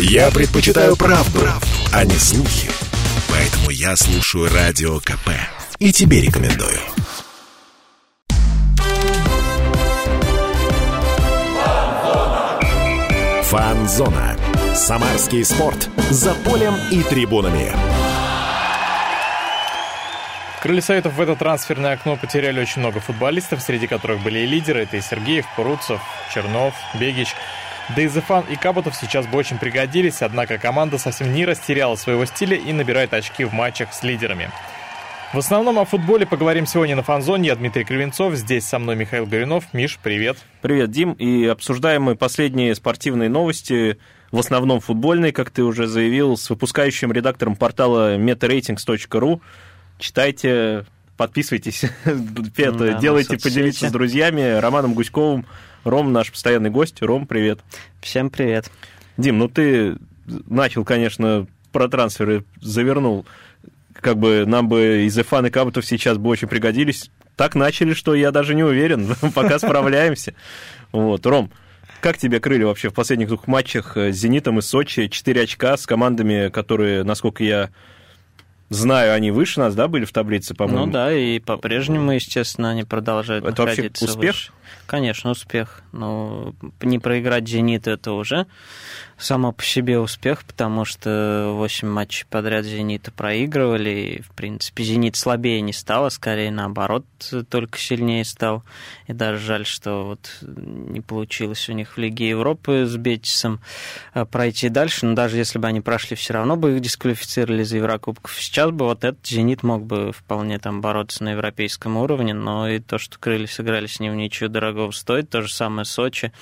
Я предпочитаю правду, правду, а не слухи. Поэтому я слушаю Радио КП. И тебе рекомендую. Фанзона. Самарский спорт. За полем и трибунами. Крылья Советов в это трансферное окно потеряли очень много футболистов, среди которых были и лидеры. Это и Сергеев, Пуруцев, Чернов, Бегич. Да и Зефан и Кабутов сейчас бы очень пригодились, однако команда совсем не растеряла своего стиля и набирает очки в матчах с лидерами. В основном о футболе поговорим сегодня на Фанзоне. Я Дмитрий Кривенцов, здесь со мной Михаил Горюнов. Миш, привет. Привет, Дим. И обсуждаем мы последние спортивные новости, в основном футбольные, как ты уже заявил, с выпускающим редактором портала metaratings.ru. Читайте, подписывайтесь, да, делайте, поделиться с друзьями. Романом Гуськовым. Ром наш постоянный гость. Ром, привет. Всем привет. Дим, ну ты начал, конечно, про трансферы завернул как бы нам бы из Эфан и Кабутов сейчас бы очень пригодились. Так начали, что я даже не уверен, пока справляемся. Вот, Ром, как тебе крылья вообще в последних двух матчах с «Зенитом» и Сочи? Четыре очка с командами, которые, насколько я знаю, они выше нас, да, были в таблице, по-моему? Ну да, и по-прежнему, естественно, они продолжают Это вообще успех? Выше. Конечно, успех. Но не проиграть «Зениту» это уже само по себе успех, потому что 8 матчей подряд «Зенита» проигрывали, и, в принципе, «Зенит» слабее не стал, а скорее наоборот, только сильнее стал. И даже жаль, что вот не получилось у них в Лиге Европы с Бетисом а, пройти дальше, но даже если бы они прошли, все равно бы их дисквалифицировали за Еврокубков. Сейчас бы вот этот «Зенит» мог бы вполне там бороться на европейском уровне, но и то, что крылья сыграли с ним ничего дорогого стоит, то же самое Сочи.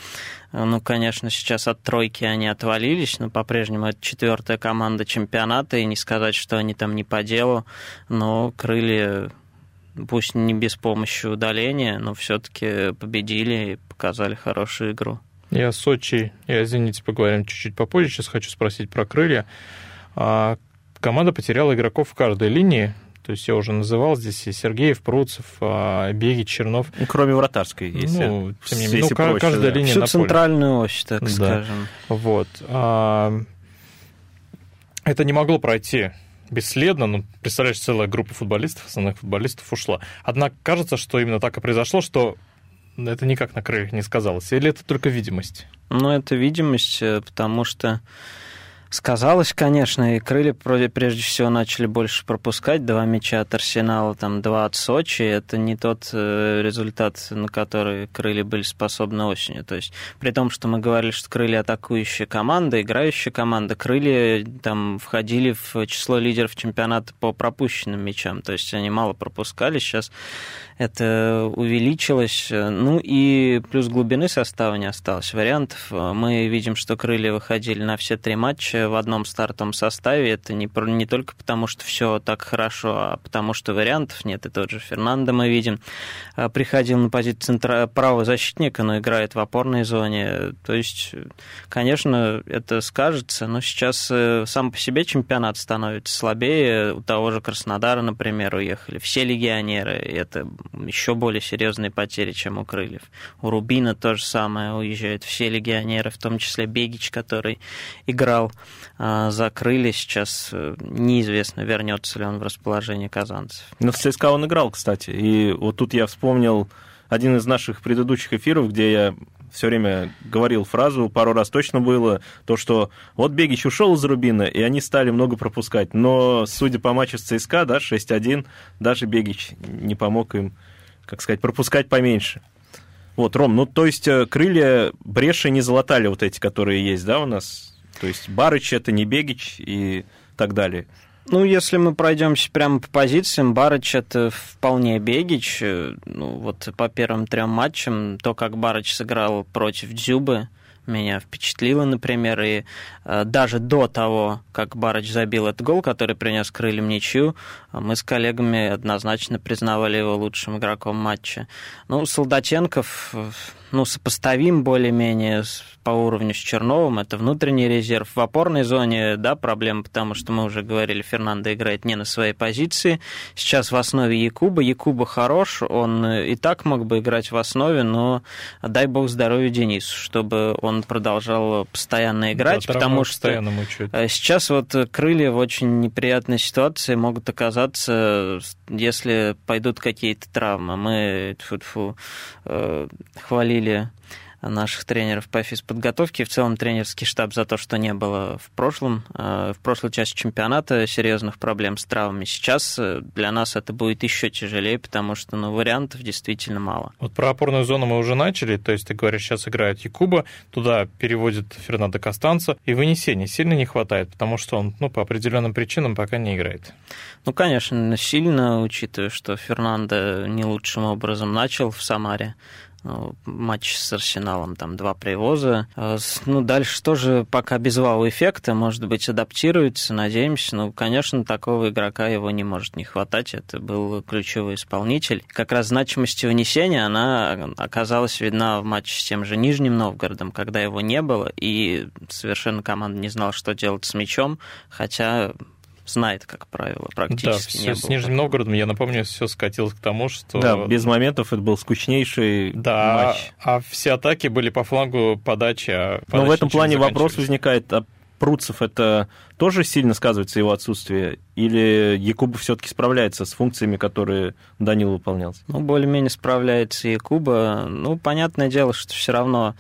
Ну, конечно, сейчас от тройки они отвалились, но по-прежнему это четвертая команда чемпионата, и не сказать, что они там не по делу, но крылья пусть не без помощи удаления, но все-таки победили и показали хорошую игру. Я Сочи и о «Зените» поговорим чуть-чуть попозже. Сейчас хочу спросить про крылья. А, команда потеряла игроков в каждой линии. То есть я уже называл здесь и Сергеев, Пруцев, а, Беги, Чернов. Ну, кроме вратарской, если, ну, тем не менее, ну, проще, каждая да. линия Всю на центральную ось, так да. скажем. Вот. А, это не могло пройти бесследно, ну, представляешь, целая группа футболистов, основных футболистов ушла. Однако кажется, что именно так и произошло, что это никак на крыльях не сказалось. Или это только видимость? Ну, это видимость, э, потому что Сказалось, конечно, и крылья прежде всего начали больше пропускать. Два мяча от Арсенала, там два от Сочи. Это не тот э, результат, на который крылья были способны осенью. То есть, при том, что мы говорили, что крылья атакующая команда, играющая команда, крылья там входили в число лидеров чемпионата по пропущенным мячам. То есть, они мало пропускали. Сейчас это увеличилось. Ну и плюс глубины состава не осталось. Вариантов мы видим, что крылья выходили на все три матча в одном стартовом составе. Это не, не только потому, что все так хорошо, а потому что вариантов нет. И тот же Фернандо мы видим а, приходил на позицию центра правого защитника, но играет в опорной зоне. То есть, конечно, это скажется, но сейчас э, сам по себе чемпионат становится слабее. У того же Краснодара, например, уехали все легионеры. И это еще более серьезные потери, чем у Крыльев. У Рубина то же самое, уезжают все легионеры, в том числе Бегич, который играл а, за Крылья, сейчас э, неизвестно, вернется ли он в расположение казанцев. Ну, в ЦСКА он играл, кстати, и вот тут я вспомнил один из наших предыдущих эфиров, где я все время говорил фразу, пару раз точно было, то, что вот Бегич ушел из Рубина, и они стали много пропускать. Но, судя по матчу с ЦСКА, да, 6-1, даже Бегич не помог им, как сказать, пропускать поменьше. Вот, Ром, ну, то есть э, крылья бреши не залатали вот эти, которые есть, да, у нас? То есть Барыч это не Бегич и так далее. Ну, если мы пройдемся прямо по позициям, Барыч это вполне Бегич. Ну, вот по первым трем матчам, то, как Барыч сыграл против Дзюбы, меня впечатлило, например, и э, даже до того, как Барыч забил этот гол, который принес крыльям ничью, мы с коллегами однозначно признавали его лучшим игроком матча. Ну, Солдатенков ну, сопоставим более-менее по уровню с Черновым. Это внутренний резерв. В опорной зоне, да, проблема, потому что мы уже говорили, Фернандо играет не на своей позиции. Сейчас в основе Якуба. Якуба хорош, он и так мог бы играть в основе, но дай бог здоровья Денису, чтобы он продолжал постоянно играть, да, потому что постоянно. Э, сейчас вот крылья в очень неприятной ситуации могут оказаться, если пойдут какие-то травмы. Мы тьфу -тьфу, э, хвалили наших тренеров по физподготовке, в целом тренерский штаб за то, что не было в прошлом, э, в прошлой части чемпионата серьезных проблем с травмами. Сейчас э, для нас это будет еще тяжелее, потому что ну, вариантов действительно мало. Вот про опорную зону мы уже начали, то есть ты говоришь, сейчас играет Якуба, туда переводит Фернандо Костанца, и вынесения сильно не хватает, потому что он ну, по определенным причинам пока не играет. Ну, конечно, сильно, учитывая, что Фернандо не лучшим образом начал в Самаре. Ну, матч с Арсеналом, там два привоза. А, ну, дальше тоже пока без вау-эффекта, может быть, адаптируется, надеемся. Ну, конечно, такого игрока его не может не хватать. Это был ключевой исполнитель. Как раз значимость вынесения, она оказалась видна в матче с тем же Нижним Новгородом, когда его не было, и совершенно команда не знала, что делать с мячом, хотя знает, как правило, практически да, не с было. Нижним Новгородом, я напомню, все скатилось к тому, что... Да, без моментов это был скучнейший да, матч. а все атаки были по флангу подачи, а Но в этом плане вопрос возникает, а Пруцев это тоже сильно сказывается его отсутствие? Или Якуба все-таки справляется с функциями, которые Данил выполнял? Ну, более-менее справляется Якуба. Ну, понятное дело, что все равно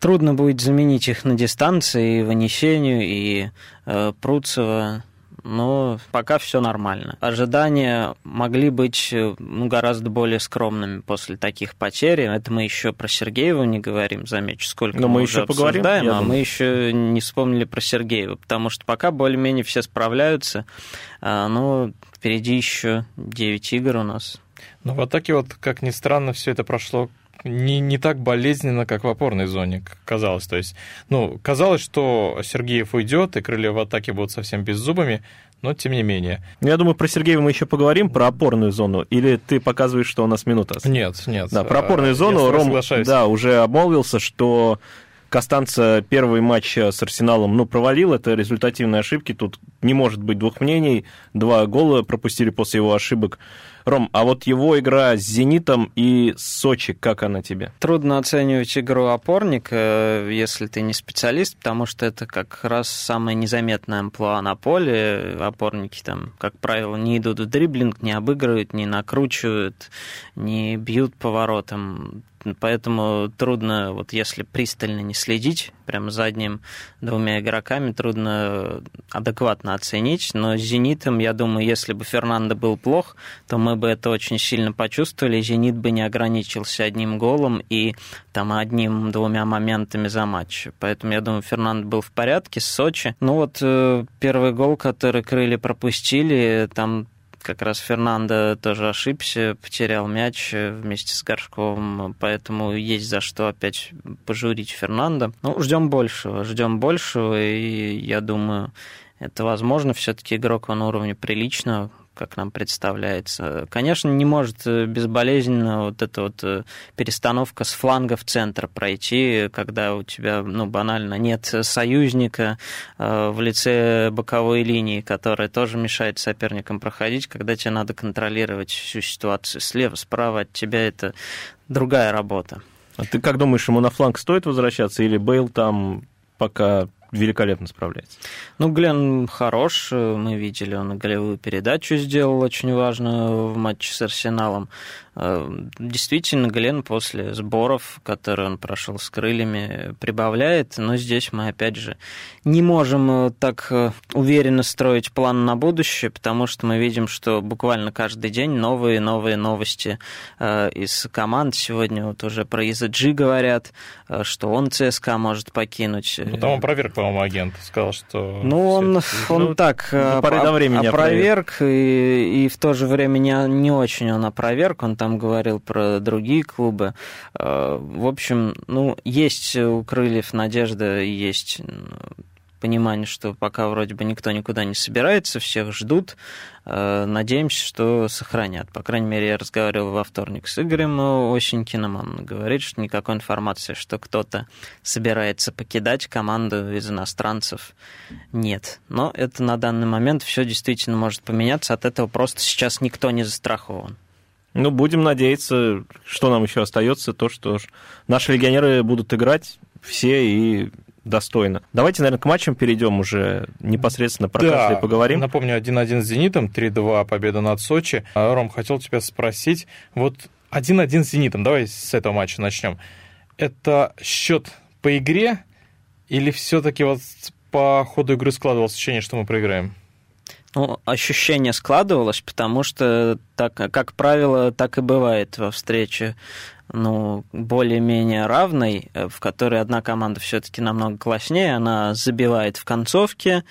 трудно будет заменить их на дистанции, и вынесению, и э, Пруцева но пока все нормально. Ожидания могли быть ну, гораздо более скромными после таких потерь. Это мы еще про Сергеева не говорим, замечу, сколько Но мы, мы уже еще поговорим, обсуждаем, а думаю. мы еще не вспомнили про Сергеева, потому что пока более-менее все справляются, а, но впереди еще 9 игр у нас. Но в атаке вот, как ни странно, все это прошло не, не так болезненно, как в опорной зоне казалось. То есть, ну, казалось, что Сергеев уйдет, и крылья в атаке будут совсем без зубами, но тем не менее. Ну, Я думаю, про Сергеева мы еще поговорим, про опорную зону. Или ты показываешь, что у нас минута? Нет, нет. Да, про опорную зону Ром да, уже обмолвился, что Костанца первый матч с Арсеналом ну, провалил. Это результативные ошибки. Тут не может быть двух мнений. Два гола пропустили после его ошибок. Ром, а вот его игра с «Зенитом» и Сочи, как она тебе? Трудно оценивать игру опорника, если ты не специалист, потому что это как раз самая незаметная амплуа на поле. Опорники там, как правило, не идут в дриблинг, не обыгрывают, не накручивают, не бьют поворотом. Поэтому трудно, вот если пристально не следить, прям за одним двумя игроками, трудно адекватно оценить. Но с «Зенитом», я думаю, если бы Фернандо был плох, то мы бы это очень сильно почувствовали. «Зенит» бы не ограничился одним голом и там одним-двумя моментами за матч. Поэтому я думаю, Фернандо был в порядке с Сочи. Ну вот э, первый гол, который крылья пропустили, там как раз Фернандо тоже ошибся, потерял мяч э, вместе с Горшковым, поэтому есть за что опять пожурить Фернандо. Ну, ждем большего, ждем большего, и я думаю, это возможно. Все-таки игрок он на уровне приличного, как нам представляется. Конечно, не может безболезненно вот эта вот э, перестановка с фланга в центр пройти, когда у тебя, ну, банально нет союзника э, в лице боковой линии, которая тоже мешает соперникам проходить, когда тебе надо контролировать всю ситуацию слева, справа от тебя, это другая работа. А ты как думаешь, ему на фланг стоит возвращаться, или Бейл там пока великолепно справляется? Ну, Глен хорош, мы видели, он голевую передачу сделал очень важную в матче с Арсеналом. Действительно, Глен после сборов, которые он прошел с крыльями, прибавляет, но здесь мы, опять же, не можем так уверенно строить план на будущее, потому что мы видим, что буквально каждый день новые новые новости из команд. Сегодня вот уже про ESG говорят, что он ЦСКА может покинуть. Ну, там опроверг, по-моему, агент, сказал, что... Ну, он, он Ну, так до поры до времени опроверг, и, и в то же время не, не очень он опроверг, он там говорил про другие клубы. В общем, ну, есть у Крыльев надежда, есть понимание, что пока вроде бы никто никуда не собирается, всех ждут. Э, надеемся, что сохранят. По крайней мере, я разговаривал во вторник с Игорем Осенькиным. Он говорит, что никакой информации, что кто-то собирается покидать команду из иностранцев, нет. Но это на данный момент все действительно может поменяться. От этого просто сейчас никто не застрахован. Ну, будем надеяться, что нам еще остается, то, что наши легионеры будут играть все и достойно. Давайте, наверное, к матчам перейдем уже непосредственно про да, каждый поговорим. Напомню, 1-1 с «Зенитом», 3-2 победа над Сочи. А, Ром, хотел тебя спросить, вот 1-1 с «Зенитом», давай с этого матча начнем. Это счет по игре или все-таки вот по ходу игры складывалось ощущение, что мы проиграем? Ну, ощущение складывалось, потому что, так, как правило, так и бывает во встрече ну, более-менее равной, э, в которой одна команда все-таки намного класснее, она забивает в концовке,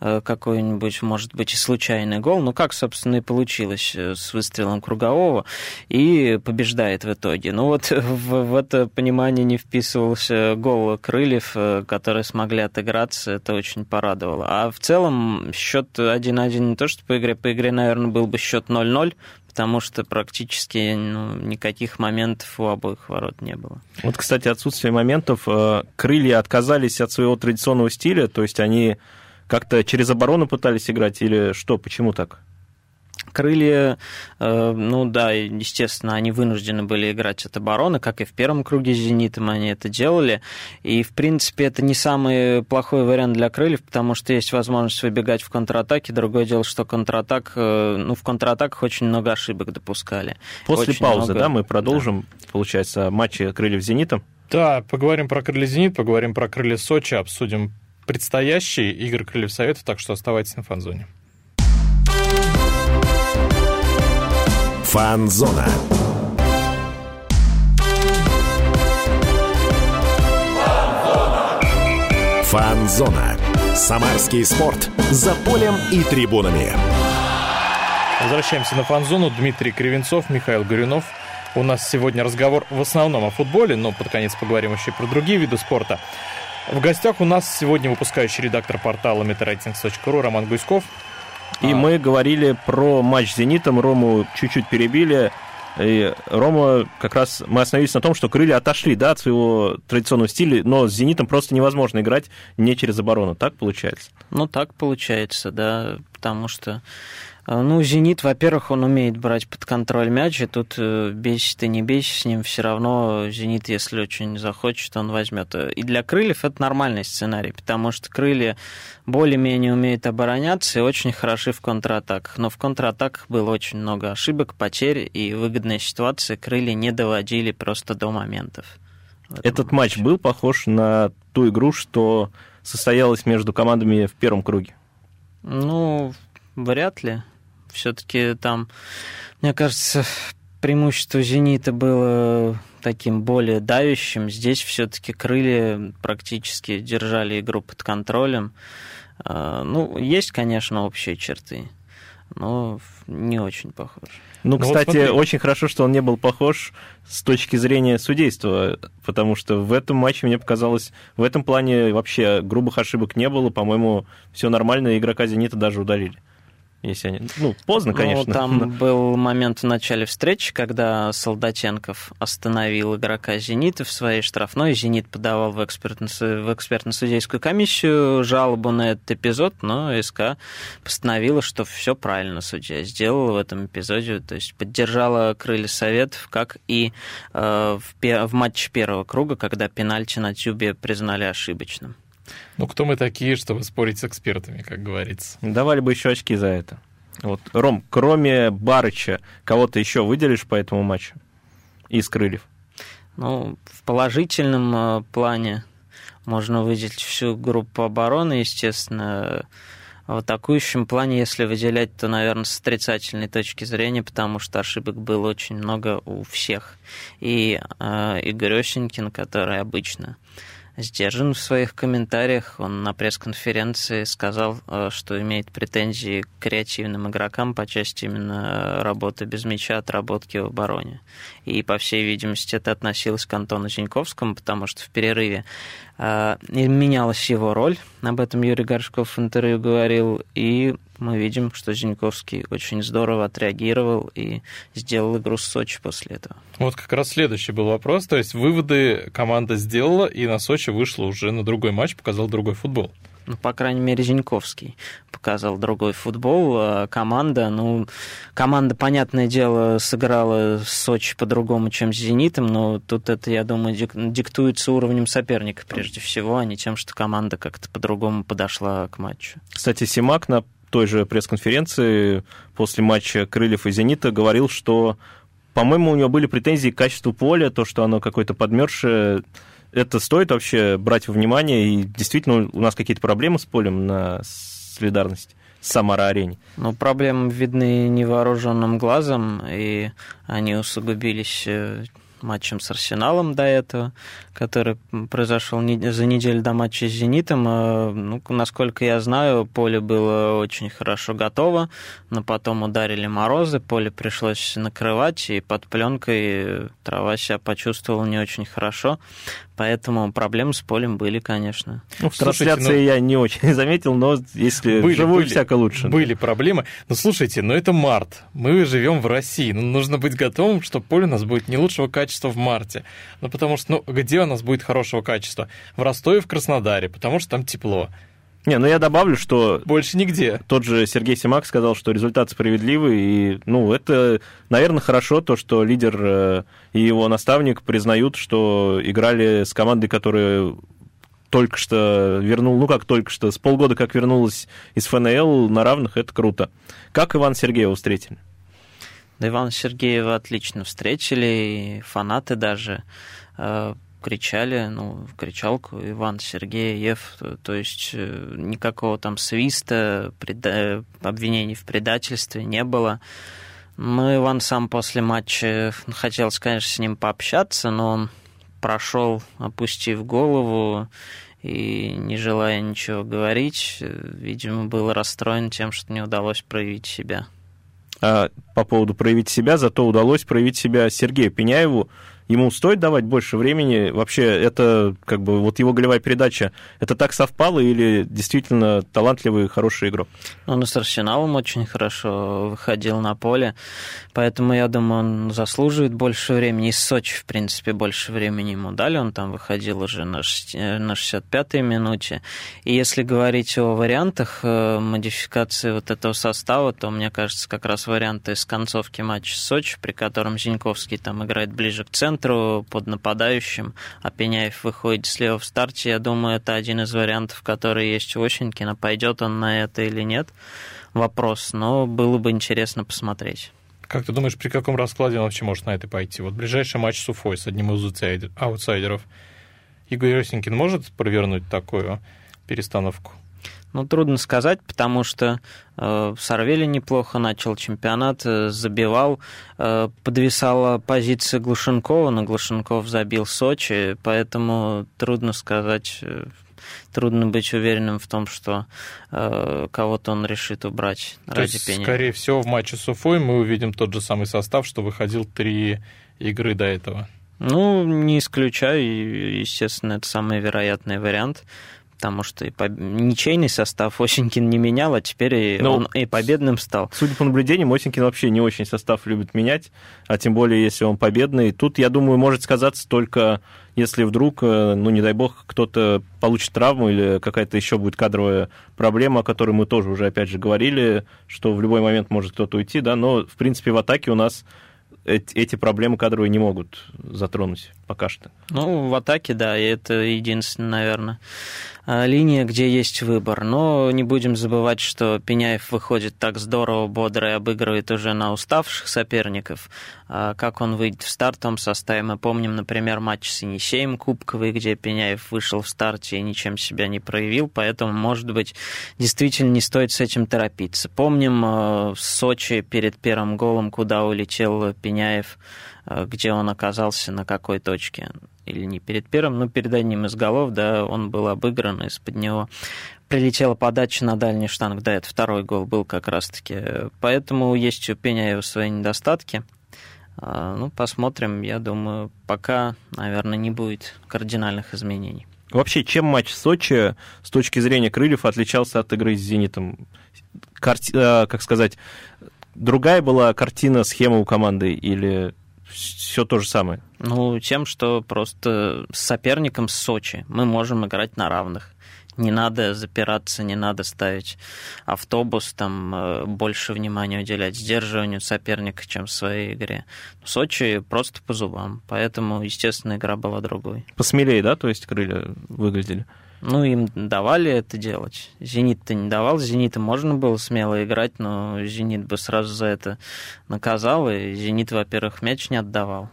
какой-нибудь, может быть, и случайный гол, ну, как, собственно, и получилось э, с выстрелом Кругового, и побеждает в итоге. Ну, вот в, в это понимание не вписывался гол Крыльев, э, которые смогли отыграться, это очень порадовало. А в целом счет 1-1 не то, что по игре, по игре, наверное, был бы счет 0-0, потому что практически ну, никаких моментов у обоих ворот не было. Вот, кстати, отсутствие моментов. Крылья отказались от своего традиционного стиля, то есть они как-то через оборону пытались играть или что? Почему так? Крылья, э, ну да, естественно, они вынуждены были играть от обороны, как и в первом круге с «Зенитом» они это делали. И, в принципе, это не самый плохой вариант для крыльев, потому что есть возможность выбегать в контратаке. Другое дело, что контратак, э, ну, в контратаках очень много ошибок допускали. После очень паузы, много... да, мы продолжим, да. получается, матчи крыльев с «Зенитом». Да, поговорим про крылья «Зенит», поговорим про крылья Сочи, обсудим предстоящие игры Крыльев Советов, так что оставайтесь на фан-зоне. Фан-зона. Фан-зона. Самарский спорт. За полем и трибунами. Возвращаемся на фан-зону. Дмитрий Кривенцов, Михаил Горюнов. У нас сегодня разговор в основном о футболе, но под конец поговорим еще и про другие виды спорта. В гостях у нас сегодня выпускающий редактор портала meteratings.ru Роман Гуськов. И а... мы говорили про матч с «Зенитом». Рому чуть-чуть перебили. И Рома, как раз мы остановились на том, что крылья отошли да, от своего традиционного стиля, но с «Зенитом» просто невозможно играть не через оборону. Так получается? Ну, так получается, да, потому что ну, «Зенит», во-первых, он умеет брать под контроль мяч, и тут э, бейся ты не бейся с ним, все равно «Зенит», если очень захочет, он возьмет. И для «Крыльев» это нормальный сценарий, потому что «Крылья» более-менее умеют обороняться и очень хороши в контратаках. Но в контратаках было очень много ошибок, потерь, и выгодные ситуации «Крылья» не доводили просто до моментов. Этот матч был похож на ту игру, что состоялась между командами в первом круге? Ну, вряд ли все-таки там, мне кажется, преимущество «Зенита» было таким более давящим. Здесь все-таки крылья практически держали игру под контролем. А, ну, есть, конечно, общие черты, но не очень похож. Ну, ну кстати, вот очень хорошо, что он не был похож с точки зрения судейства, потому что в этом матче мне показалось, в этом плане вообще грубых ошибок не было, по-моему, все нормально, игрока «Зенита» даже удалили если они... Ну, поздно, ну, конечно. Ну, там был момент в начале встречи, когда Солдатенков остановил игрока «Зенита» в своей штрафной. «Зенит» подавал в, экспертно, в экспертно-судейскую комиссию жалобу на этот эпизод, но СК постановила, что все правильно судья сделала в этом эпизоде, то есть поддержала крылья Советов, как и э, в, в матче первого круга, когда пенальти на Тюбе признали ошибочным. Ну, кто мы такие, чтобы спорить с экспертами, как говорится? Давали бы еще очки за это. Вот, Ром, кроме Барыча, кого-то еще выделишь по этому матчу из крыльев? Ну, в положительном э, плане можно выделить всю группу обороны, естественно. В атакующем плане, если выделять, то, наверное, с отрицательной точки зрения, потому что ошибок было очень много у всех. И э, Игорь Осенькин, который обычно сдержан в своих комментариях. Он на пресс-конференции сказал, э, что имеет претензии к креативным игрокам по части именно работы без мяча, отработки в обороне. И, по всей видимости, это относилось к Антону Зиньковскому, потому что в перерыве э, менялась его роль, об этом Юрий Горшков в интервью говорил, и мы видим, что Зиньковский очень здорово отреагировал и сделал игру с Сочи после этого. Вот как раз следующий был вопрос. То есть выводы команда сделала, и на Сочи вышла уже на другой матч, показал другой футбол ну, по крайней мере, Зиньковский показал другой футбол. А команда, ну, команда, понятное дело, сыграла с Сочи по-другому, чем с «Зенитом», но тут это, я думаю, диктуется уровнем соперника прежде всего, а не тем, что команда как-то по-другому подошла к матчу. Кстати, Симак на той же пресс-конференции после матча «Крыльев» и «Зенита» говорил, что, по-моему, у него были претензии к качеству поля, то, что оно какое-то подмерзшее, это стоит вообще брать во внимание, и действительно у нас какие-то проблемы с полем на солидарность с Самара-арене? Ну, проблемы видны невооруженным глазом, и они усугубились э, матчем с Арсеналом до этого, который произошел за неделю до матча с «Зенитом». Э, ну, насколько я знаю, поле было очень хорошо готово, но потом ударили морозы, поле пришлось накрывать, и под пленкой трава себя почувствовала не очень хорошо. Поэтому проблемы с полем были, конечно. Ну, в трансляции ну, я не очень заметил, но если были, вживую были, всяко лучше. Были проблемы. Но слушайте, но это март. Мы живем в России. Ну, нужно быть готовым, что поле у нас будет не лучшего качества в марте. Ну, потому что, ну, где у нас будет хорошего качества? В Ростове, в Краснодаре, потому что там тепло. Не, ну я добавлю, что... Больше нигде. Тот же Сергей Симак сказал, что результат справедливый, и, ну, это, наверное, хорошо, то, что лидер э, и его наставник признают, что играли с командой, которая только что вернул, ну как только что, с полгода как вернулась из ФНЛ на равных, это круто. Как Иван Сергеева встретили? Да Ивана Сергеева отлично встретили, и фанаты даже э, кричали, ну, кричалку Иван Сергеев, то, то есть э, никакого там свиста, преда... обвинений в предательстве не было. Ну, Иван сам после матча хотел, конечно, с ним пообщаться, но он прошел, опустив голову и не желая ничего говорить, видимо, был расстроен тем, что не удалось проявить себя. А по поводу проявить себя, зато удалось проявить себя Сергею Пеняеву, ему стоит давать больше времени? Вообще, это как бы вот его голевая передача, это так совпало или действительно талантливый, хороший игрок? Он с Арсеналом очень хорошо выходил на поле, поэтому я думаю, он заслуживает больше времени. И с Сочи, в принципе, больше времени ему дали, он там выходил уже на 65-й минуте. И если говорить о вариантах э, модификации вот этого состава, то, мне кажется, как раз варианты с концовки матча с Сочи, при котором Зиньковский там играет ближе к центру, центру под нападающим, а Пеняев выходит слева в старте. Я думаю, это один из вариантов, который есть у Осенькина. Пойдет он на это или нет, вопрос. Но было бы интересно посмотреть. Как ты думаешь, при каком раскладе он вообще может на это пойти? Вот ближайший матч с Уфой, с одним из аутсайдеров. Игорь Осенькин может провернуть такую перестановку? Ну, трудно сказать, потому что э, Сорвели неплохо начал чемпионат, э, забивал, э, подвисала позиция Глушенкова, но Глушенков забил Сочи, поэтому трудно сказать, э, трудно быть уверенным в том, что э, кого-то он решит убрать То ради есть, пения. Скорее всего, в матче с Уфой мы увидим тот же самый состав, что выходил три игры до этого. Ну, не исключаю, естественно, это самый вероятный вариант потому что и по... ничейный состав Осенькин не менял, а теперь и ну, он и победным стал. Судя по наблюдениям, Осенькин вообще не очень состав любит менять, а тем более, если он победный. Тут, я думаю, может сказаться только, если вдруг, э, ну, не дай бог, кто-то получит травму или какая-то еще будет кадровая проблема, о которой мы тоже уже, опять же, говорили, что в любой момент может кто-то уйти, да, но, в принципе, в атаке у нас эти проблемы кадровые не могут затронуть пока что. Ну, в атаке, да, и это единственное, наверное, а, линия, где есть выбор. Но не будем забывать, что Пеняев выходит так здорово, бодро и обыгрывает уже на уставших соперников. А как он выйдет в стартовом составе? Мы помним, например, матч с Енисеем Кубковый, где Пеняев вышел в старте и ничем себя не проявил, поэтому, может быть, действительно не стоит с этим торопиться. Помним в Сочи перед первым голом, куда улетел Пеняев, где он оказался, на какой точке или не перед первым, но перед одним из голов, да, он был обыгран, из-под него прилетела подача на дальний штанг, да, это второй гол был как раз-таки. Поэтому есть у Пеняева свои недостатки. А, ну, посмотрим, я думаю, пока, наверное, не будет кардинальных изменений. Вообще, чем матч Сочи с точки зрения крыльев отличался от игры с «Зенитом»? Карти... Э, как сказать, другая была картина, схема у команды или все то же самое? Ну, тем, что просто с соперником с Сочи мы можем играть на равных не надо запираться, не надо ставить автобус, там э, больше внимания уделять сдерживанию соперника, чем в своей игре. В Сочи просто по зубам, поэтому, естественно, игра была другой. Посмелее, да, то есть крылья выглядели? Ну, им давали это делать. Зенит-то не давал. Зенита можно было смело играть, но Зенит бы сразу за это наказал. И Зенит, во-первых, мяч не отдавал.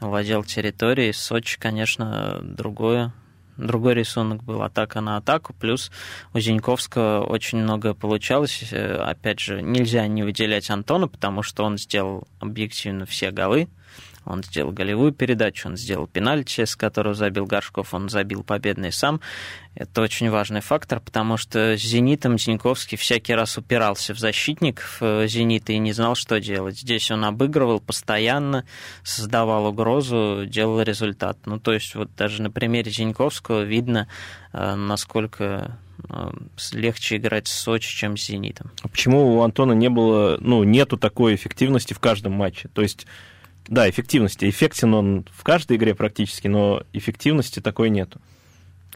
Владел территорией. Сочи, конечно, другое другой рисунок был, атака на атаку, плюс у Зиньковского очень много получалось. Э, опять же, нельзя не выделять Антона, потому что он сделал объективно все голы, он сделал голевую передачу, он сделал пенальти, с которого забил Горшков, он забил победный сам. Это очень важный фактор, потому что с «Зенитом» Зиньковский всякий раз упирался в защитников э, «Зенита» и не знал, что делать. Здесь он обыгрывал постоянно, создавал угрозу, делал результат. Ну, то есть вот даже на примере Зиньковского видно, э, насколько э, легче играть с Сочи, чем с «Зенитом». А почему у Антона не было, ну, нету такой эффективности в каждом матче? То есть да, эффективности. Эффектен он в каждой игре практически, но эффективности такой нету.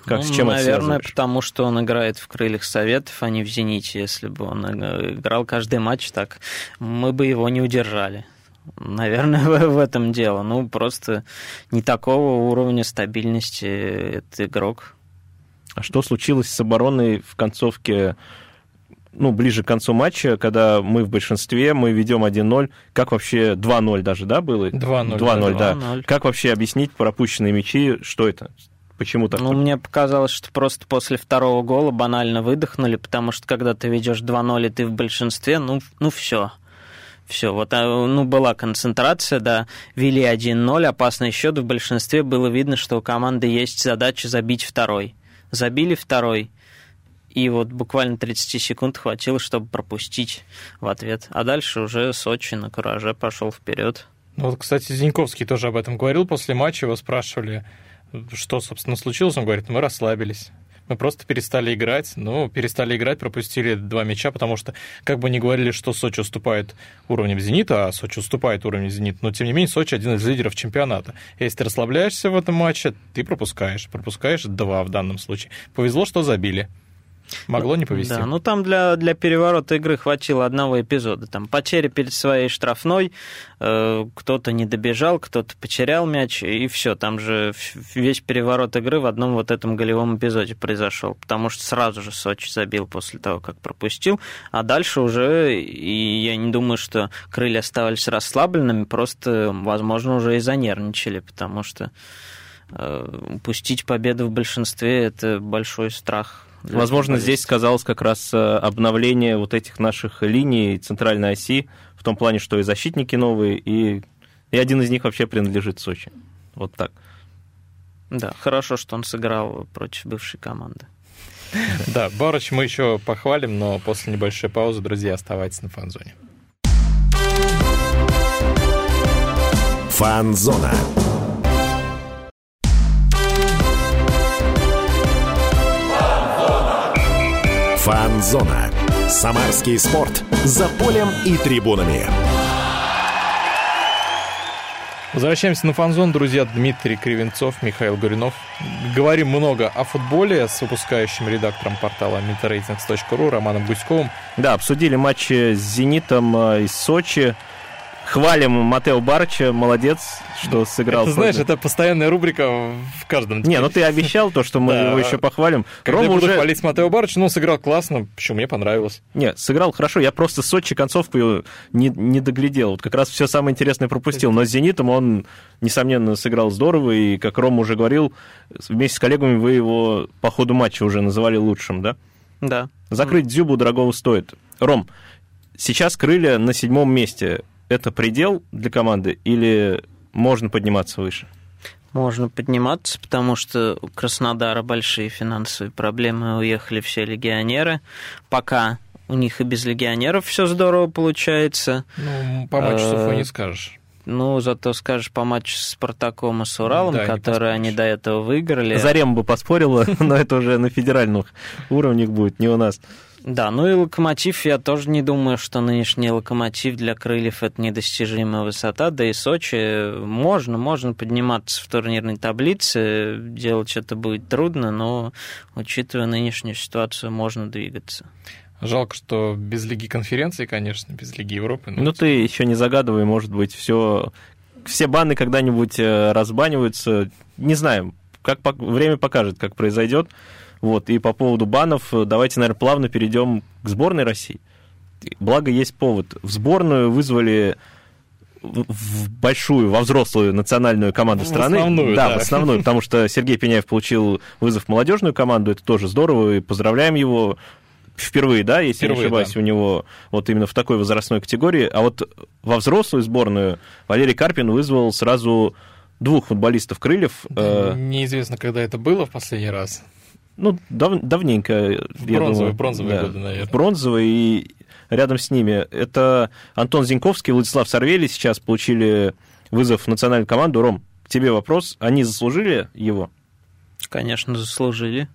Как, ну, с чем наверное, потому что он играет в крыльях Советов, а не в Зените. Если бы он играл каждый матч так, мы бы его не удержали. Наверное, в этом дело. Ну, просто не такого уровня стабильности этот игрок. А что случилось с обороной в концовке ну, ближе к концу матча, когда мы в большинстве, мы ведем 1-0. Как вообще 2-0 даже, да, было? 2-0. 2-0, да. 2-0. Как вообще объяснить пропущенные мячи? Что это? Почему так? Ну, мне показалось, что просто после второго гола банально выдохнули, потому что когда ты ведешь 2-0 и ты в большинстве, ну, ну все. Все, вот, а, ну, была концентрация, да, вели 1-0, опасный счет, в большинстве было видно, что у команды есть задача забить второй. Забили второй, и вот буквально 30 секунд хватило, чтобы пропустить в ответ. А дальше уже Сочи на кураже пошел вперед. Ну вот, кстати, Зиньковский тоже об этом говорил. После матча его спрашивали, что, собственно, случилось. Он говорит, мы расслабились. Мы просто перестали играть. Ну, перестали играть, пропустили два мяча, потому что, как бы ни говорили, что Сочи уступает уровнем «Зенита», а Сочи уступает уровнем «Зенит», но, тем не менее, Сочи один из лидеров чемпионата. Если ты расслабляешься в этом матче, ты пропускаешь. Пропускаешь два в данном случае. Повезло, что забили. Могло не повезти. Да, ну там для, для переворота игры хватило одного эпизода. Там потеря перед своей штрафной, э, кто-то не добежал, кто-то потерял мяч, и все. Там же весь переворот игры в одном вот этом голевом эпизоде произошел. Потому что сразу же Сочи забил после того, как пропустил. А дальше уже, и я не думаю, что крылья оставались расслабленными, просто, возможно, уже и занервничали, потому что э, упустить победу в большинстве – это большой страх Возможно, здесь сказалось как раз э, обновление вот этих наших линий центральной оси, в том плане, что и защитники новые, и, и один из них вообще принадлежит Сочи. Вот так. Да, хорошо, что он сыграл против бывшей команды. Да, Барыч мы еще похвалим, но после небольшой паузы, друзья, оставайтесь на фанзоне. Фанзона. Фанзона. Самарский спорт. За полем и трибунами. Возвращаемся на фанзон, друзья. Дмитрий Кривенцов, Михаил Горюнов. Говорим много о футболе с выпускающим редактором портала metaratings.ru Романом Гуськовым. Да, обсудили матчи с «Зенитом» э, из Сочи хвалим Матео Барча, молодец, что сыграл. Это, знаешь, это постоянная рубрика в каждом. Не, ну ты обещал то, что мы его еще похвалим. Когда Рома я буду хвалить Матео Барча, ну, сыграл классно, почему мне понравилось. Не, сыграл хорошо, я просто Сочи концовку не, не доглядел, вот как раз все самое интересное пропустил, но с «Зенитом» он, несомненно, сыграл здорово, и, как Рома уже говорил, вместе с коллегами вы его по ходу матча уже называли лучшим, да? Да. Закрыть Дзюбу дорогого стоит. Ром, сейчас крылья на седьмом месте это предел для команды или можно подниматься выше? Можно подниматься, потому что у Краснодара большие финансовые проблемы, уехали все легионеры. Пока у них и без легионеров все здорово получается. Ну, по матчу не скажешь. Ну, зато скажешь по матчу с Спартаком и с Уралом, да, которые они до этого выиграли. Зарем бы поспорила, но это уже на федеральных уровнях будет, не у нас. Да, ну и локомотив, я тоже не думаю, что нынешний локомотив для крыльев это недостижимая высота, да и Сочи можно, можно подниматься в турнирной таблице, делать это будет трудно, но учитывая нынешнюю ситуацию, можно двигаться. Жалко, что без Лиги конференции, конечно, без Лиги Европы. Но... Ну, ты еще не загадывай, может быть, все, все баны когда-нибудь э, разбаниваются. Не знаю, как время покажет, как произойдет. Вот, и по поводу банов, э, давайте, наверное, плавно перейдем к сборной России. Благо, есть повод. В сборную вызвали в большую, во взрослую национальную команду в страны. Основную, да, да, в основную, потому что Сергей Пеняев получил вызов в молодежную команду, это тоже здорово, и поздравляем его впервые, да, если впервые, не ошибаюсь, да. у него вот именно в такой возрастной категории. А вот во взрослую сборную Валерий Карпин вызвал сразу двух футболистов крыльев. Да, неизвестно, когда это было в последний раз. Ну, дав, давненько. Бронзовые, думаю, бронзовые да, годы, наверное. Бронзовые, и рядом с ними это Антон Зиньковский, Владислав Сорвели сейчас получили вызов в национальную команду. Ром, к тебе вопрос. Они заслужили его? Конечно, заслужили.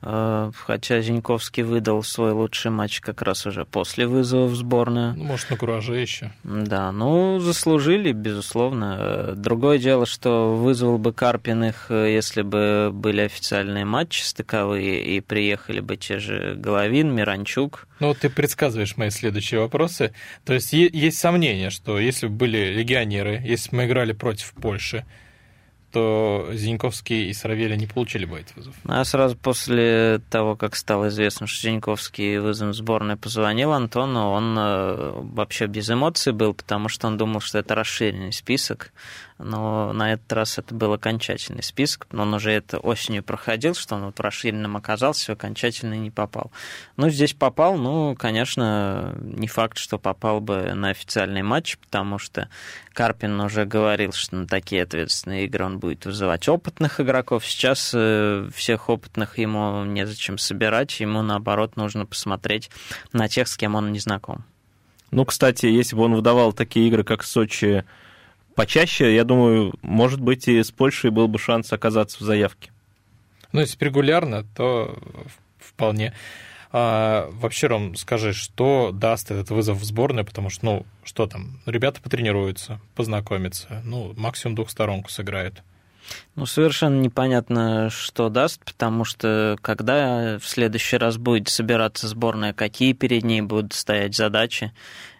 А, хотя Зиньковский выдал свой лучший матч как раз уже после вызова в сборную. Ну, может, на кураже еще. Да, ну, заслужили, безусловно. Другое дело, что вызвал бы Карпин их, если бы были официальные матчи стыковые, и приехали бы те же Головин, Миранчук. Ну, вот ты предсказываешь мои следующие вопросы. То есть есть сомнение, что если бы были легионеры, если бы мы играли против Польши, что Зиньковский и Саравеля не получили бы этот вызов. А сразу после того, как стало известно, что Зиньковский вызов сборной позвонил Антону, он э, вообще без эмоций был, потому что он думал, что это расширенный список, но на этот раз это был окончательный список, но он уже это осенью проходил, что он вот расширенным оказался, окончательно не попал. Ну, здесь попал, ну, конечно, не факт, что попал бы на официальный матч, потому что Карпин уже говорил, что на такие ответственные игры он будет вызывать опытных игроков. Сейчас э, всех опытных ему незачем собирать, ему, наоборот, нужно посмотреть на тех, с кем он не знаком. Ну, кстати, если бы он выдавал такие игры, как Сочи, почаще, я думаю, может быть, и с Польшей был бы шанс оказаться в заявке. Ну, если регулярно, то вполне. А, вообще, Ром, скажи, что даст этот вызов в сборную, потому что, ну, что там, ребята потренируются, познакомятся, ну, максимум двухсторонку сыграют. Ну, совершенно непонятно, что даст, потому что когда в следующий раз будет собираться сборная, какие перед ней будут стоять задачи,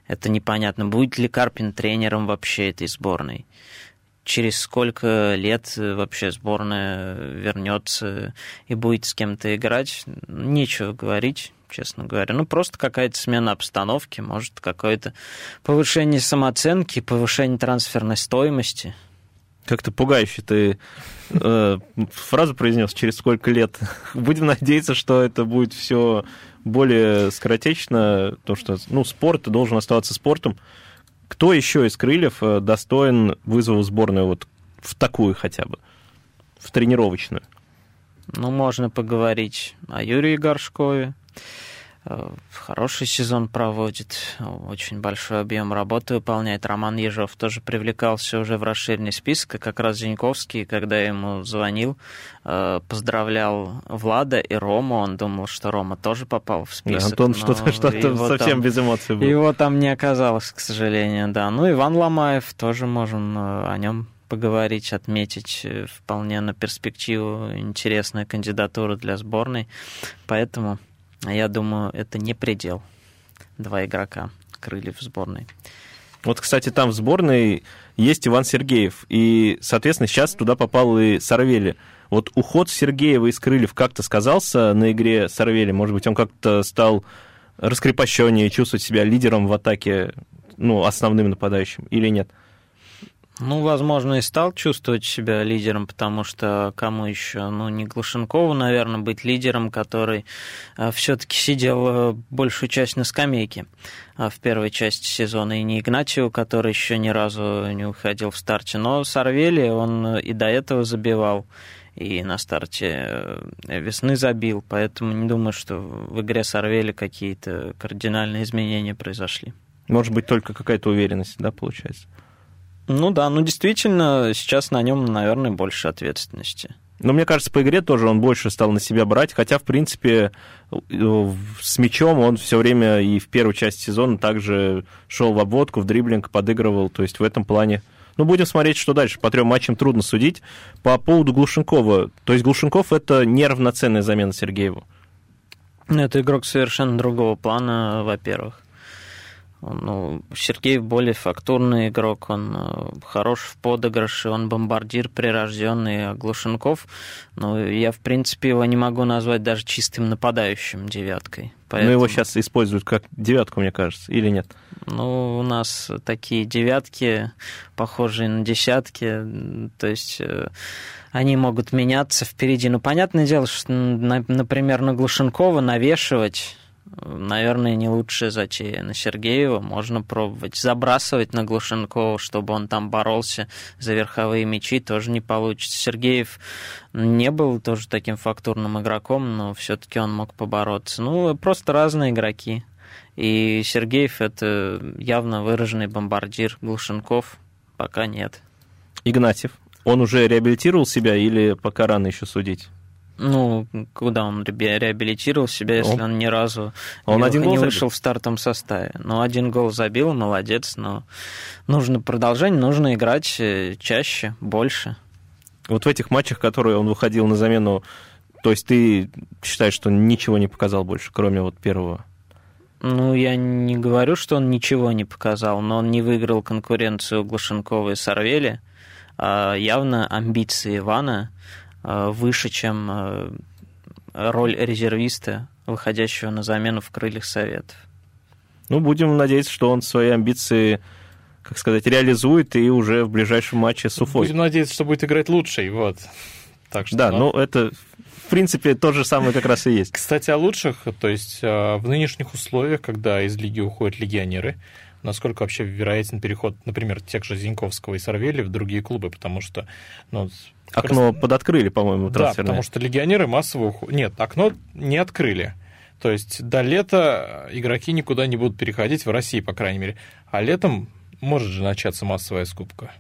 это непонятно. Будет ли Карпин тренером вообще этой сборной? Через сколько лет вообще сборная вернется и будет с кем-то играть? Нечего говорить честно говоря. Ну, просто какая-то смена обстановки, может, какое-то повышение самооценки, повышение трансферной стоимости. Как-то пугающе ты э, фразу произнес, через сколько лет. Будем надеяться, что это будет все более скоротечно, то что ну, спорт должен оставаться спортом. Кто еще из крыльев э, достоин вызова в сборную вот в такую хотя бы, в тренировочную? Ну, можно поговорить о Юрии Горшкове, хороший сезон проводит, очень большой объем работы выполняет. Роман Ежов тоже привлекался уже в расширенный список, как раз Зиньковский, когда ему звонил, э, поздравлял Влада и Рому, он думал, что Рома тоже попал в список. Да, Антон что-то, что-то совсем там, без эмоций был. Его там не оказалось, к сожалению, да. Ну, Иван Ломаев, тоже можем э, о нем поговорить, отметить вполне на перспективу интересная кандидатура для сборной. Поэтому я думаю, это не предел. Два игрока крыльев сборной. Вот, кстати, там в сборной есть Иван Сергеев, и, соответственно, сейчас туда попал и Сарвели. Вот уход Сергеева из крыльев как-то сказался на игре Сарвели? Может быть, он как-то стал раскрепощеннее, чувствовать себя лидером в атаке, ну, основным нападающим, или нет? — ну, возможно, и стал чувствовать себя лидером, потому что кому еще? Ну, не Глушенкову, наверное, быть лидером, который э, все-таки сидел э, большую часть на скамейке э, в первой части сезона, и не Игнатьеву, который еще ни разу не уходил в старте, но Сарвели, он и до этого забивал, и на старте весны забил, поэтому не думаю, что в игре Сарвели какие-то кардинальные изменения произошли. Может быть, только какая-то уверенность, да, получается? Ну да, ну действительно, сейчас на нем, наверное, больше ответственности. Но мне кажется, по игре тоже он больше стал на себя брать, хотя, в принципе, э, с мячом он все время и в первой части сезона также шел в обводку, в дриблинг, подыгрывал, то есть в этом плане ну, будем смотреть, что дальше. По трем матчам трудно судить. По поводу Глушенкова. То есть Глушенков — это неравноценная замена Сергееву? Это игрок совершенно другого плана, во-первых. Ну, Сергей более фактурный игрок, он э, хорош в подыгрыше, он бомбардир прирожденный, а Глушенков, ну, я, в принципе, его не могу назвать даже чистым нападающим девяткой. Поэтому... Но его сейчас используют как девятку, мне кажется, или нет? Ну, у нас такие девятки, похожие на десятки, то есть э, они могут меняться впереди. Ну, понятное дело, что, например, на Глушенкова навешивать наверное, не лучшая затея. На Сергеева можно пробовать. Забрасывать на Глушенкова, чтобы он там боролся за верховые мячи, тоже не получится. Сергеев не был тоже таким фактурным игроком, но все-таки он мог побороться. Ну, просто разные игроки. И Сергеев это явно выраженный бомбардир. Глушенков пока нет. Игнатьев, он уже реабилитировал себя или пока рано еще судить? Ну, куда он реабилитировал себя, если он, он ни разу он не, один не вышел в стартовом составе? Ну, один гол забил, молодец, но нужно продолжение, нужно играть э, чаще, больше. Вот в этих матчах, которые он выходил на замену, то есть ты считаешь, что он ничего не показал больше, кроме вот первого? Ну, я не говорю, что он ничего не показал, но он не выиграл конкуренцию Глушенкова и Сорвели. А явно амбиции Ивана выше, чем э, роль резервиста, выходящего на замену в крыльях Советов. Ну, будем надеяться, что он свои амбиции, как сказать, реализует и уже в ближайшем матче с Уфой. Будем надеяться, что будет играть лучший, вот. Так что, да, ну, ну это в принципе, то же самое как раз и есть. Кстати, о лучших, то есть э, в нынешних условиях, когда из лиги уходят легионеры, насколько вообще вероятен переход, например, тех же Зиньковского и Сорвели в другие клубы, потому что ну, Окно раз... подоткрыли, по-моему, трансферное. Да, потому что легионеры массово уходят. Нет, окно не открыли. То есть до лета игроки никуда не будут переходить, в России, по крайней мере. А летом может же начаться массовая скупка.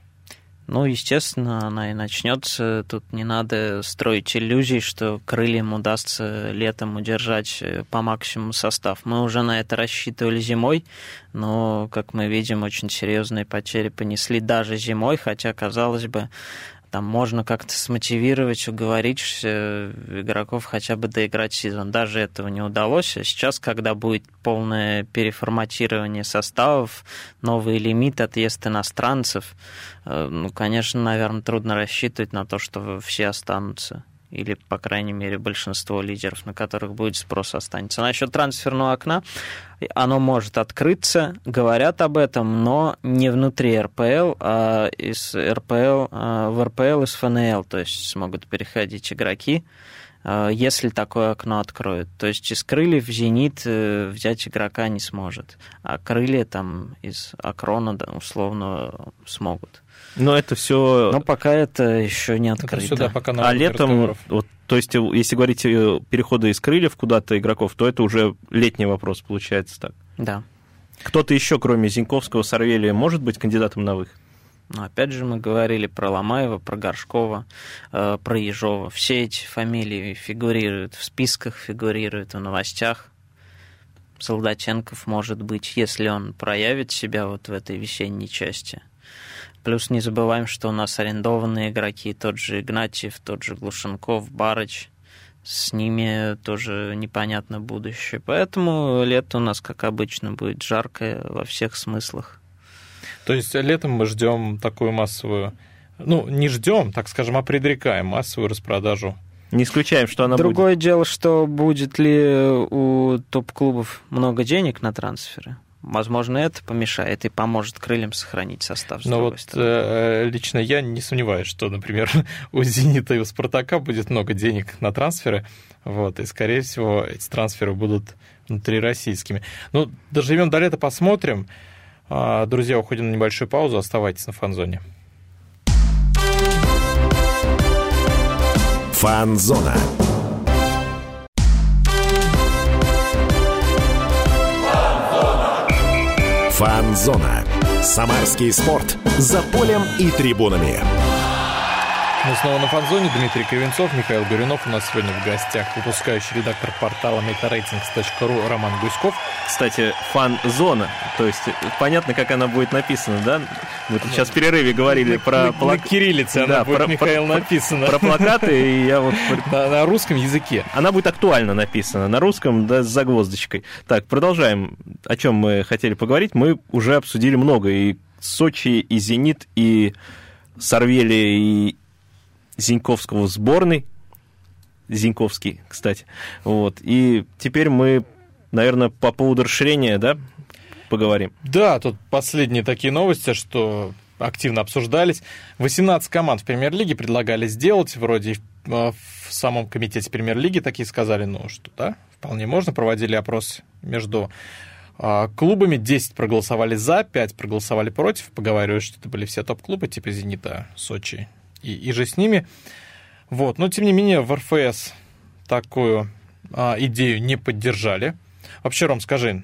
Ну, естественно, она и начнется. Тут не надо строить иллюзий, что крыльям удастся летом удержать э, по максимуму состав. Мы уже на это рассчитывали зимой, но, как мы видим, очень серьезные потери понесли даже зимой, хотя, казалось бы, там можно как-то смотивировать, уговорить э, игроков хотя бы доиграть сезон. Даже этого не удалось. А сейчас, когда будет полное переформатирование составов, новый лимит, отъезд иностранцев, э, ну, конечно, наверное, трудно рассчитывать на то, что все останутся или, по крайней мере, большинство лидеров, на которых будет спрос, останется. Насчет трансферного окна, оно может открыться, говорят об этом, но не внутри РПЛ, а из РПЛ, а в РПЛ из ФНЛ, то есть смогут переходить игроки, если такое окно откроют. То есть из крыльев «Зенит» э, взять игрока не сможет, а крылья там из Акрона условно смогут. Но это все. Но пока это еще не открыто. Это сюда пока а летом, вот, то есть, если говорить э, переходы из крыльев куда-то игроков, то это уже летний вопрос получается так. Да. Кто-то еще, кроме Зиньковского, Сорвелия, может быть кандидатом на выход? Но опять же мы говорили про Ломаева, про Горшкова, э, про Ежова. Все эти фамилии фигурируют в списках, фигурируют в новостях. Солдатенков может быть, если он проявит себя вот в этой весенней части – Плюс не забываем, что у нас арендованные игроки, тот же Игнатьев, тот же Глушенков, Барыч. С ними тоже непонятно будущее. Поэтому лето у нас, как обычно, будет жаркое во всех смыслах. То есть летом мы ждем такую массовую, ну, не ждем, так скажем, а предрекаем массовую распродажу не исключаем, что она Другое будет. дело, что будет ли у топ-клубов много денег на трансферы. Возможно, это помешает и поможет крыльям сохранить состав. Но вот э, лично я не сомневаюсь, что, например, у «Зенита» и у «Спартака» будет много денег на трансферы, вот, и, скорее всего, эти трансферы будут внутрироссийскими. Ну, доживем до лета, посмотрим. А, друзья, уходим на небольшую паузу, оставайтесь на фанзоне. Фанзона. Фанзона. Самарский спорт. За полем и трибунами. Мы снова на фанзоне. Дмитрий Кривенцов, Михаил Горюнов. У нас сегодня в гостях выпускающий редактор портала metaratings.ru Роман Гуськов. Кстати, фан-зона. То есть понятно, как она будет написана, да? Мы тут сейчас в перерыве говорили на, про... На, плак... на кириллице да, она будет, про, Михаил, про, написана. Про плакаты, и я вот... На, на русском языке. Она будет актуально написана. На русском, да, с загвоздочкой. Так, продолжаем. О чем мы хотели поговорить. Мы уже обсудили много. И Сочи, и Зенит, и Сорвели, и Зиньковского сборной. Зиньковский, кстати. Вот. И теперь мы, наверное, по поводу расширения, да, поговорим. Да, тут последние такие новости, что активно обсуждались. 18 команд в премьер-лиге предлагали сделать, вроде в самом комитете премьер-лиги такие сказали, ну что, да, вполне можно. Проводили опрос между а, клубами, 10 проголосовали за, 5 проголосовали против. Поговаривают, что это были все топ-клубы, типа «Зенита», «Сочи» и, и же с ними. Вот. Но, тем не менее, в РФС такую а, идею не поддержали. Вообще, Ром, скажи,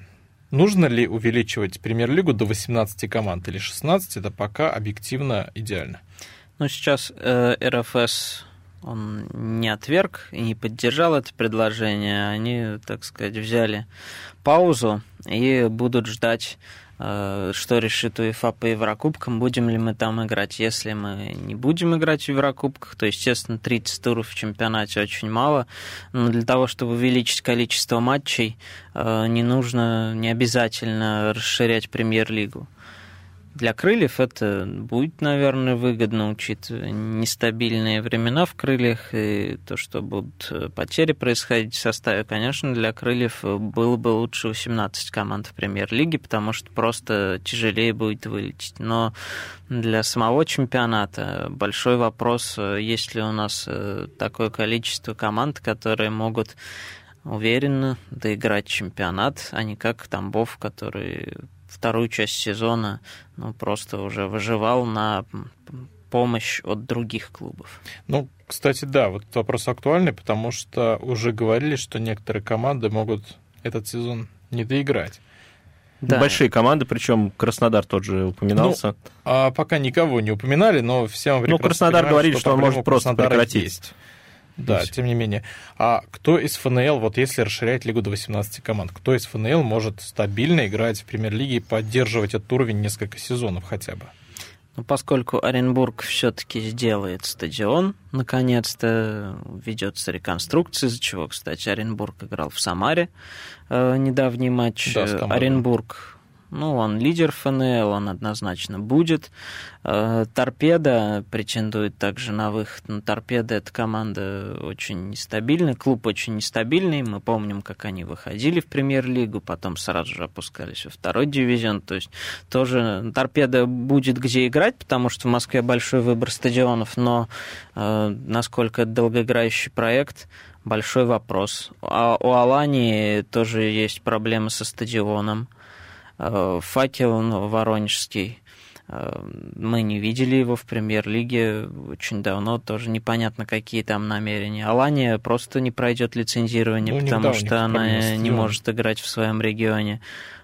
нужно ли увеличивать премьер-лигу до 18 команд или 16? Это пока объективно идеально. Ну, сейчас э, РФС он не отверг и не поддержал это предложение. Они, так сказать, взяли паузу и будут ждать что решит УЕФА по Еврокубкам, будем ли мы там играть. Если мы не будем играть в Еврокубках, то, естественно, 30 туров в чемпионате очень мало, но для того, чтобы увеличить количество матчей, э, не нужно, не обязательно расширять премьер-лигу. Для крыльев это будет, наверное, выгодно, учитывая нестабильные времена в крыльях и то, что будут э, потери происходить в составе. Конечно, для крыльев было бы лучше 18 команд в премьер-лиге, потому что просто тяжелее будет вылететь. Но для самого чемпионата большой вопрос, э, есть ли у нас э, такое количество команд, которые могут уверенно доиграть чемпионат, а не как Тамбов, который вторую часть сезона ну, просто уже выживал на помощь от других клубов. Ну, кстати, да, вот вопрос актуальный, потому что уже говорили, что некоторые команды могут этот сезон не доиграть. Да. Большие команды, причем Краснодар тот же упоминался. Ну, а пока никого не упоминали, но всем Ну, Краснодар говорит, что, что он может просто прекратить. Есть. Да, тем не менее. А кто из ФНЛ, вот если расширять лигу до 18 команд, кто из ФНЛ может стабильно играть в премьер-лиге и поддерживать этот уровень несколько сезонов хотя бы? Ну, поскольку Оренбург все-таки сделает стадион, наконец-то ведется реконструкция, из-за чего, кстати, Оренбург играл в Самаре э, недавний матч. Да, Оренбург ну, он лидер ФНЛ, он однозначно будет. Э, торпеда претендует также на выход. Но Торпеда – это команда очень нестабильная, клуб очень нестабильный. Мы помним, как они выходили в премьер-лигу, потом сразу же опускались во второй дивизион. То есть тоже Торпеда будет где играть, потому что в Москве большой выбор стадионов, но э, насколько это долгоиграющий проект – большой вопрос. А у Алании тоже есть проблемы со стадионом. Э, факел воронежский. Э, мы не видели его в премьер-лиге очень давно, тоже непонятно, какие там намерения. Алания просто не пройдет лицензирование, ну, потому что она не может играть в своем регионе.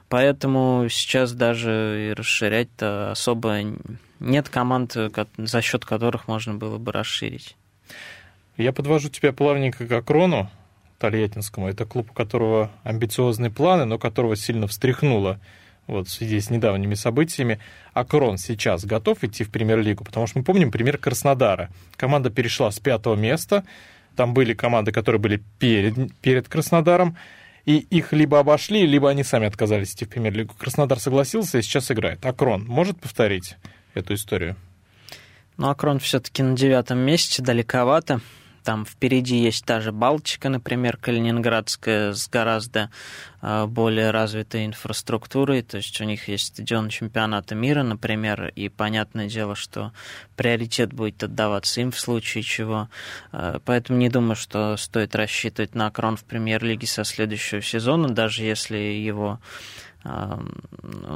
Поэтому сейчас даже и расширять-то особо нет команд, за счет которых можно было бы расширить. Я подвожу тебя плавненько к Акрону Тольяттинскому. Это клуб, у которого амбициозные планы, но которого сильно встряхнуло вот в связи с недавними событиями. Акрон сейчас готов идти в премьер-лигу, потому что мы помним пример Краснодара. Команда перешла с пятого места, там были команды, которые были перед, перед Краснодаром, и их либо обошли, либо они сами отказались идти в премьер-лигу. Краснодар согласился и сейчас играет. Акрон может повторить эту историю? Ну, Акрон все-таки на девятом месте, далековато. Там впереди есть та же Балтика, например, Калининградская, с гораздо а, более развитой инфраструктурой. То есть у них есть стадион чемпионата мира, например, и понятное дело, что приоритет будет отдаваться им в случае чего. А, поэтому не думаю, что стоит рассчитывать на крон в премьер-лиге со следующего сезона, даже если его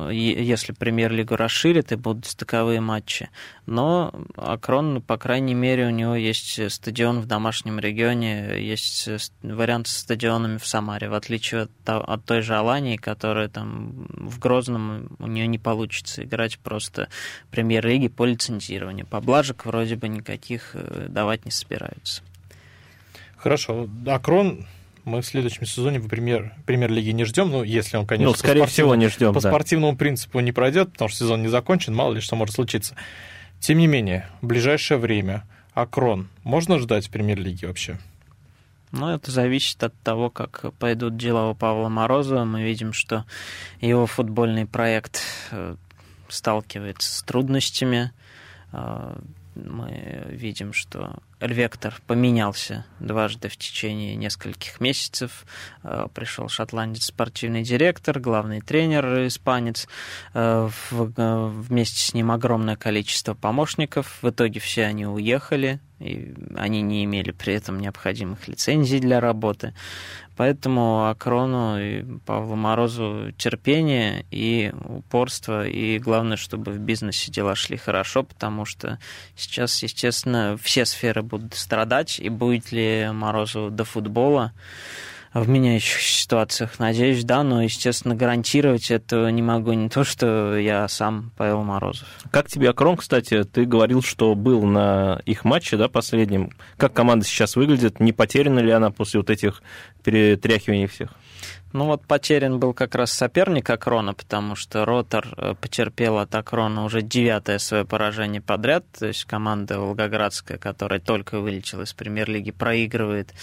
если премьер-лигу расширит и будут стыковые матчи. Но Акрон, по крайней мере, у него есть стадион в домашнем регионе, есть вариант с стадионами в Самаре, в отличие от, от той же Алании, которая там в Грозном у нее не получится играть просто премьер-лиги по лицензированию. Поблажек вроде бы никаких э, давать не собираются. Хорошо. Акрон мы в следующем сезоне в премьер, премьер-лиги не ждем, ну, если он, конечно, ну, скорее всего, не ждем. По да. спортивному принципу не пройдет, потому что сезон не закончен, мало ли что может случиться. Тем не менее, в ближайшее время Акрон можно ждать в премьер-лиге вообще? Ну, это зависит от того, как пойдут дела у Павла Морозова. Мы видим, что его футбольный проект э, сталкивается с трудностями. Э, мы видим, что вектор поменялся дважды в течение нескольких месяцев. Э, пришел шотландец, спортивный директор, главный тренер испанец. Э, вместе с ним огромное количество помощников. В итоге все они уехали, и они не имели при этом необходимых лицензий для работы. Поэтому Акрону и Павлу Морозу терпение и упорство, и главное, чтобы в бизнесе дела шли хорошо, потому что сейчас, естественно, все сферы будут страдать, и будет ли Морозу до футбола, в меняющихся ситуациях. Надеюсь, да, но, естественно, гарантировать это не могу. Не то, что я сам Павел Морозов. Как тебе Акрон, кстати? Ты говорил, что был на их матче, да, последнем. Как команда сейчас выглядит? Не потеряна ли она после вот этих перетряхиваний всех? Ну вот потерян был как раз соперник Акрона, потому что Ротор э, потерпел от Акрона уже девятое свое поражение подряд. То есть команда Волгоградская, которая только вылетела из премьер-лиги, проигрывает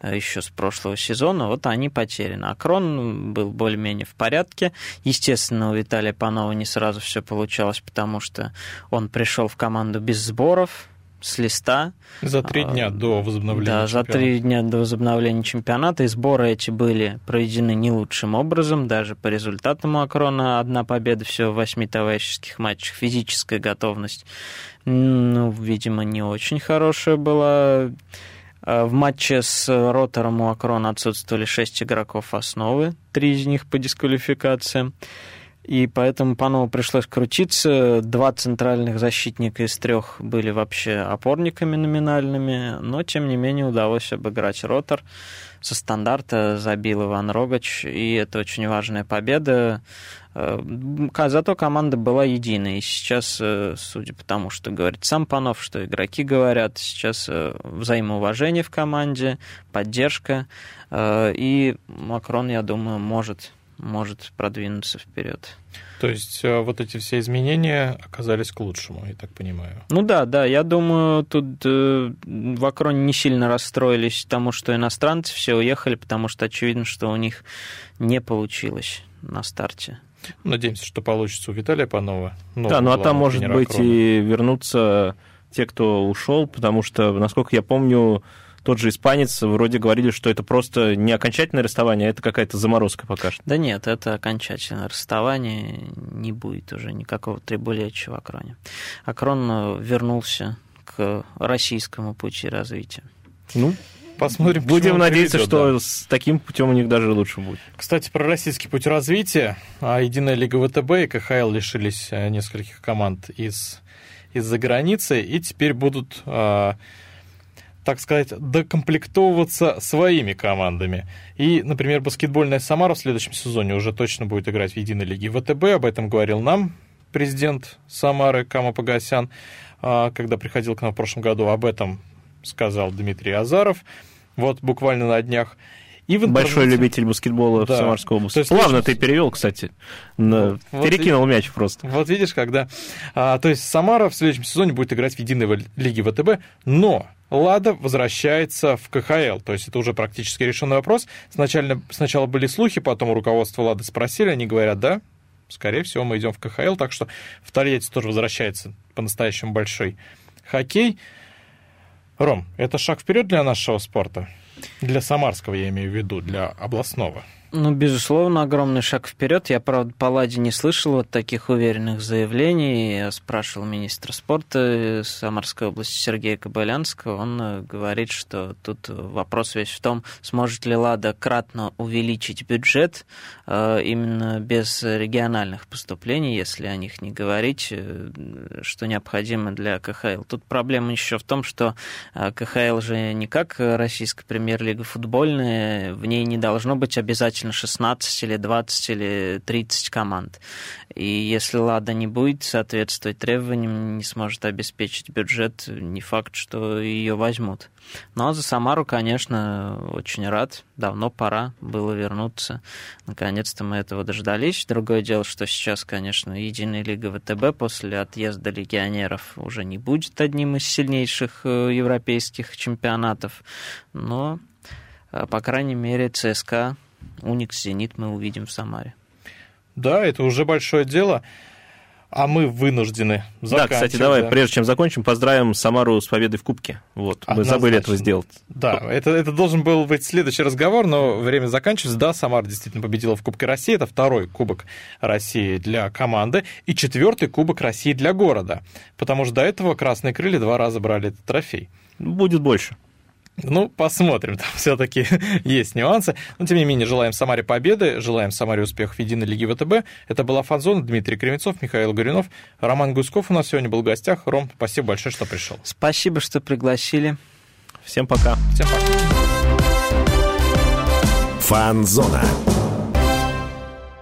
э, еще с прошлого сезона. Вот они потеряны. Акрон был более-менее в порядке. Естественно, у Виталия Панова не сразу все получалось, потому что он пришел в команду без сборов, с листа. За три дня до возобновления Да, чемпионата. за три дня до возобновления чемпионата. И сборы эти были проведены не лучшим образом. Даже по результатам Акрона одна победа всего в восьми товарищеских матчах. Физическая готовность, ну, видимо, не очень хорошая была. А в матче с Ротором у Акрона отсутствовали шесть игроков основы, три из них по дисквалификациям и поэтому Панову пришлось крутиться. Два центральных защитника из трех были вообще опорниками номинальными, но, тем не менее, удалось обыграть Ротор. Со стандарта забил Иван Рогач, и это очень важная победа. Э, зато команда была единой. И сейчас, э, судя по тому, что говорит сам Панов, что игроки говорят, сейчас э, взаимоуважение в команде, поддержка. И Макрон, я думаю, может может продвинуться вперед. То есть э, вот эти все изменения оказались к лучшему, я так понимаю. Ну да, да, я думаю, тут э, в Акроне не сильно расстроились тому, что иностранцы все уехали, потому что очевидно, что у них не получилось на старте. Надеемся, что получится у Виталия Панова. Да, ну а там, может быть, Акрона. и вернуться те, кто ушел, потому что, насколько я помню, тот же испанец вроде говорили, что это просто не окончательное расставание, а это какая-то заморозка пока что. Да нет, это окончательное расставание, не будет уже никакого трибулечия в Акроне. Акрон э, вернулся к российскому пути развития. Ну, Посмотрим. Будем надеяться, приведет, что да. с таким путем у них даже лучше будет. Кстати, про российский путь развития. А Единая Лига ВТБ и КХЛ лишились э, нескольких команд из из-за границы и теперь будут а, так сказать, докомплектовываться своими командами. И, например, баскетбольная Самара в следующем сезоне уже точно будет играть в единой лиге ВТБ. Об этом говорил нам президент Самары Кама Погасян, а, когда приходил к нам в прошлом году. Об этом сказал Дмитрий Азаров. Вот буквально на днях. И в Большой любитель баскетбола да. в Самарской области. есть, Плавно ты перевел, кстати. На... Вот Перекинул видишь, мяч просто. Вот видишь, когда... А, то есть Самара в следующем сезоне будет играть в единой лиге ВТБ, но Лада возвращается в КХЛ. То есть это уже практически решенный вопрос. Сначала, сначала были слухи, потом у руководства Лады спросили, они говорят, да, скорее всего, мы идем в КХЛ, так что в Тольятти тоже возвращается по-настоящему большой хоккей. Ром, это шаг вперед для нашего спорта? Для самарского, я имею в виду, для областного. Ну, безусловно, огромный шаг вперед. Я, правда, по Ладе не слышал вот таких уверенных заявлений. Я спрашивал министра спорта Самарской области Сергея Кобылянского. Он э, говорит, что тут вопрос весь в том, сможет ли Лада кратно увеличить бюджет э, именно без региональных поступлений, если о них не говорить, э, что необходимо для КХЛ. Тут проблема еще в том, что КХЛ же не как российская премьер-лига футбольная, в ней не должно быть обязательно обычно 16 или 20 или 30 команд. И если «Лада» не будет соответствовать требованиям, не сможет обеспечить бюджет, не факт, что ее возьмут. Но за Самару, конечно, очень рад. Давно пора было вернуться. Наконец-то мы этого дождались. Другое дело, что сейчас, конечно, Единая лига ВТБ после отъезда легионеров уже не будет одним из сильнейших э, европейских чемпионатов. Но, э, по крайней мере, ЦСКА Уникс, Зенит мы увидим в Самаре. Да, это уже большое дело. А мы вынуждены Да, кстати, давай, да. прежде чем закончим, поздравим Самару с победой в Кубке. Вот, мы забыли этого сделать. Да, это, это должен был быть следующий разговор, но время заканчивается. Да, Самара действительно победила в Кубке России. Это второй Кубок России для команды и четвертый Кубок России для города. Потому что до этого Красные Крылья два раза брали этот трофей. Будет больше. Ну, посмотрим, там все-таки есть нюансы. Но, тем не менее, желаем Самаре победы, желаем Самаре успехов в Единой Лиге ВТБ. Это была Фанзона, Дмитрий Кривенцов, Михаил Горюнов, Роман Гуськов у нас сегодня был в гостях. Ром, спасибо большое, что пришел. Спасибо, что пригласили. Всем пока. Всем пока. Фанзона.